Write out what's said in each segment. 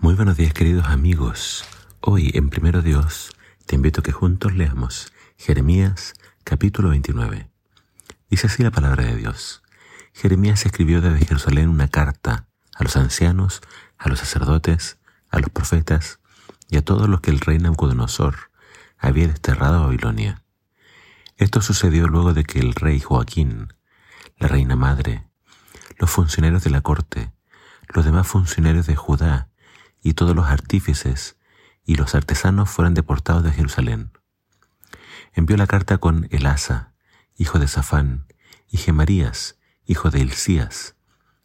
Muy buenos días queridos amigos. Hoy en Primero Dios te invito a que juntos leamos Jeremías capítulo 29. Dice así la palabra de Dios. Jeremías escribió desde Jerusalén una carta a los ancianos, a los sacerdotes, a los profetas y a todos los que el rey Nabucodonosor había desterrado a Babilonia. Esto sucedió luego de que el rey Joaquín, la reina madre, los funcionarios de la corte, los demás funcionarios de Judá y todos los artífices y los artesanos fueron deportados de Jerusalén. Envió la carta con Elasa, hijo de Safán, y Gemarías, hijo de Hilcías,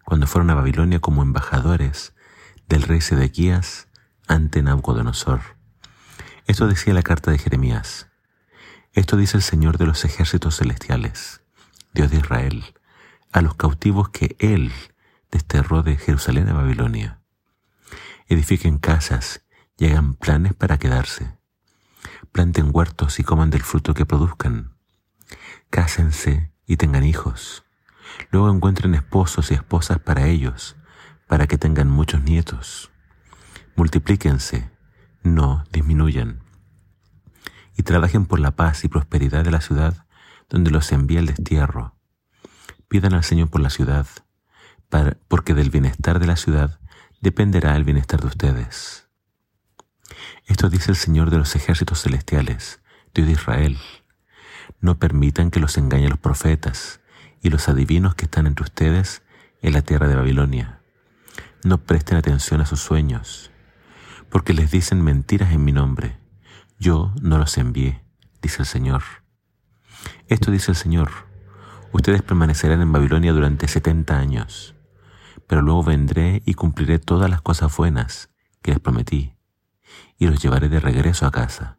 cuando fueron a Babilonia como embajadores del rey Sedequías ante Nabucodonosor. Esto decía la carta de Jeremías. Esto dice el Señor de los ejércitos celestiales, Dios de Israel, a los cautivos que Él desterró de Jerusalén a Babilonia edifiquen casas y hagan planes para quedarse. Planten huertos y coman del fruto que produzcan. Cásense y tengan hijos. Luego encuentren esposos y esposas para ellos, para que tengan muchos nietos. Multiplíquense, no disminuyan. Y trabajen por la paz y prosperidad de la ciudad donde los envía el destierro. Pidan al Señor por la ciudad, porque del bienestar de la ciudad dependerá el bienestar de ustedes. Esto dice el Señor de los ejércitos celestiales, Dios de Israel. No permitan que los engañen los profetas y los adivinos que están entre ustedes en la tierra de Babilonia. No presten atención a sus sueños, porque les dicen mentiras en mi nombre. Yo no los envié, dice el Señor. Esto dice el Señor. Ustedes permanecerán en Babilonia durante setenta años pero luego vendré y cumpliré todas las cosas buenas que les prometí, y los llevaré de regreso a casa.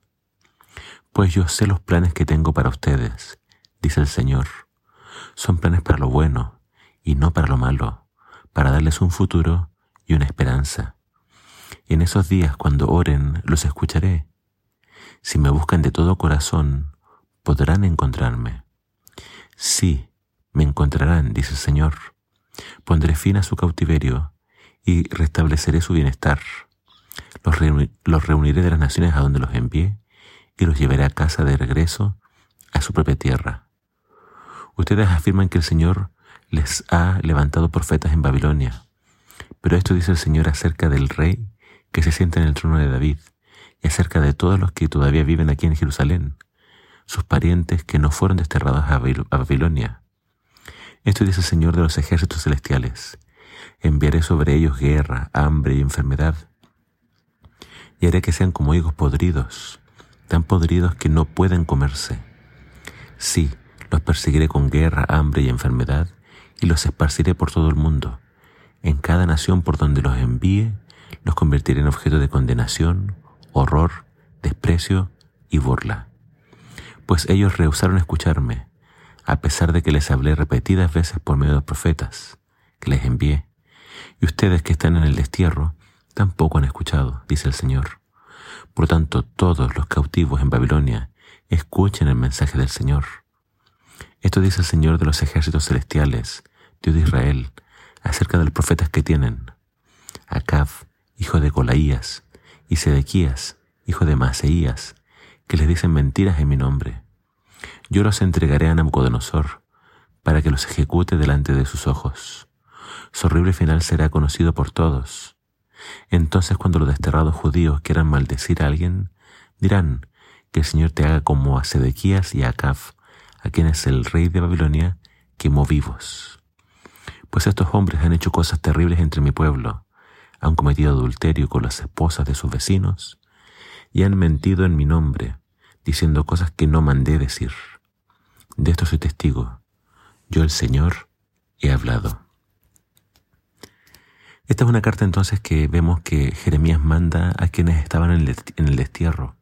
Pues yo sé los planes que tengo para ustedes, dice el Señor. Son planes para lo bueno y no para lo malo, para darles un futuro y una esperanza. En esos días cuando oren los escucharé. Si me buscan de todo corazón, podrán encontrarme. Sí, me encontrarán, dice el Señor Pondré fin a su cautiverio y restableceré su bienestar. Los, reuniré de las naciones a donde los envié y los llevaré a casa de regreso a su propia tierra. Ustedes afirman que el Señor les ha levantado profetas en Babilonia, pero esto dice el Señor acerca del rey que se sienta en el trono de David y acerca de todos los que todavía viven aquí en Jerusalén, sus parientes que no fueron desterrados a Babilonia. Esto dice el Señor de los ejércitos celestiales. Enviaré sobre ellos guerra, hambre y enfermedad. Y haré que sean como higos podridos, tan podridos que no pueden comerse. Sí, los perseguiré con guerra, hambre y enfermedad, y los esparciré por todo el mundo. En cada nación por donde los envíe, los convertiré en objeto de condenación, horror, desprecio y burla. Pues ellos rehusaron escucharme, a pesar de que les hablé repetidas veces por medio de profetas que les envié. Y ustedes que están en el destierro tampoco han escuchado, dice el Señor. Por tanto, todos los cautivos en Babilonia escuchen el mensaje del Señor. Esto dice el Señor de los ejércitos celestiales, Dios de Israel, acerca de los profetas que tienen. Acab, hijo de Colaías, y Sedequías, hijo de Maseías, que les dicen mentiras en mi nombre yo los entregaré a Nabucodonosor para que los ejecute delante de sus ojos. Su horrible final será conocido por todos. Entonces cuando los desterrados judíos quieran maldecir a alguien, dirán que el Señor te haga como a Sedequías y a Acab, a quienes el rey de Babilonia quemó vivos. Pues estos hombres han hecho cosas terribles entre mi pueblo, han cometido adulterio con las esposas de sus vecinos y han mentido en mi nombre, diciendo cosas que no mandé decir. De esto soy testigo. Yo el Señor he hablado. Esta es una carta entonces que vemos que Jeremías manda a quienes estaban en el destierro.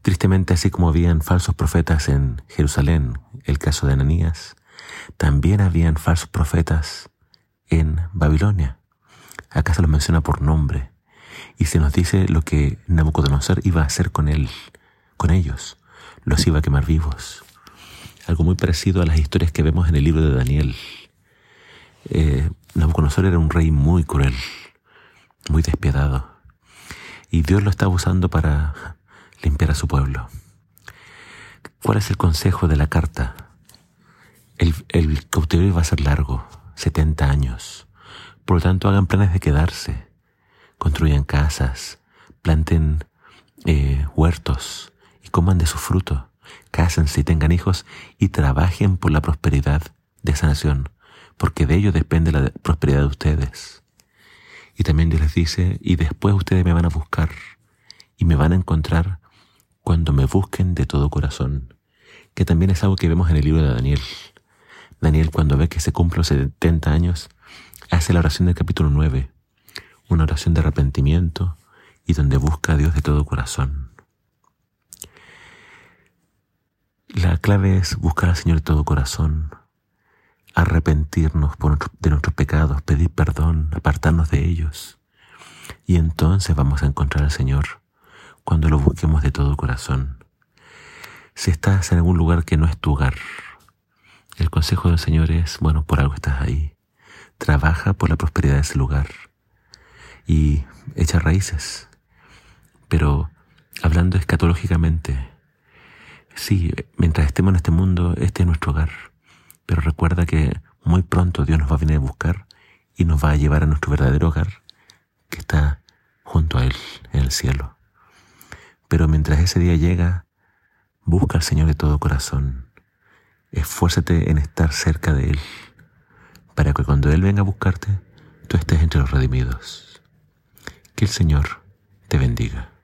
Tristemente, así como habían falsos profetas en Jerusalén, el caso de Ananías, también habían falsos profetas en Babilonia. Acá se los menciona por nombre y se nos dice lo que Nabucodonosor iba a hacer con él, con ellos. Los iba a quemar vivos algo muy parecido a las historias que vemos en el libro de Daniel. Eh, Nabucodonosor era un rey muy cruel, muy despiadado. Y Dios lo está usando para limpiar a su pueblo. ¿Cuál es el consejo de la carta? El, el cautiverio va a ser largo, 70 años. Por lo tanto, hagan planes de quedarse, construyan casas, planten eh, huertos y coman de su fruto, cásense y tengan hijos y trabajen por la prosperidad de esa nación, porque de ello depende la prosperidad de ustedes. Y también Dios les dice, y después ustedes me van a buscar y me van a encontrar cuando me busquen de todo corazón, que también es algo que vemos en el libro de Daniel. Daniel cuando ve que se cumplen los 70 años, hace la oración del capítulo 9, una oración de arrepentimiento y donde busca a Dios de todo corazón. La clave es buscar al Señor de todo corazón, arrepentirnos de nuestros pecados, pedir perdón, apartarnos de ellos. Y entonces vamos a encontrar al Señor cuando lo busquemos de todo corazón. Si estás en algún lugar que no es tu hogar, el consejo del Señor es, bueno, por algo estás ahí. Trabaja por la prosperidad de ese lugar y echa raíces. Pero hablando escatológicamente, sí, mientras estemos en este mundo, este es nuestro hogar. Pero recuerda que muy pronto Dios nos va a venir a buscar y nos va a llevar a nuestro verdadero hogar, que está junto a Él en el cielo. Pero mientras ese día llega, busca al Señor de todo corazón. Esfuérzate en estar cerca de Él, para que cuando Él venga a buscarte, tú estés entre los redimidos. Que el Señor te bendiga.